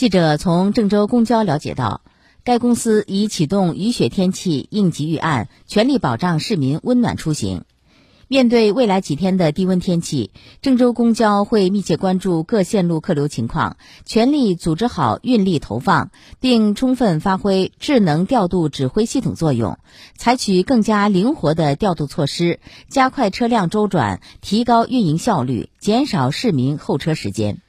记者从郑州公交了解到该公司已启动雨雪天气应急预案全力保障市民温暖出行。面对未来几天的低温天气郑州公交会密切关注各线路客流情况全力组织好运力投放并充分发挥智能调度指挥系统作用采取更加灵活的调度措施加快车辆周转提高运营效率减少市民候车时间。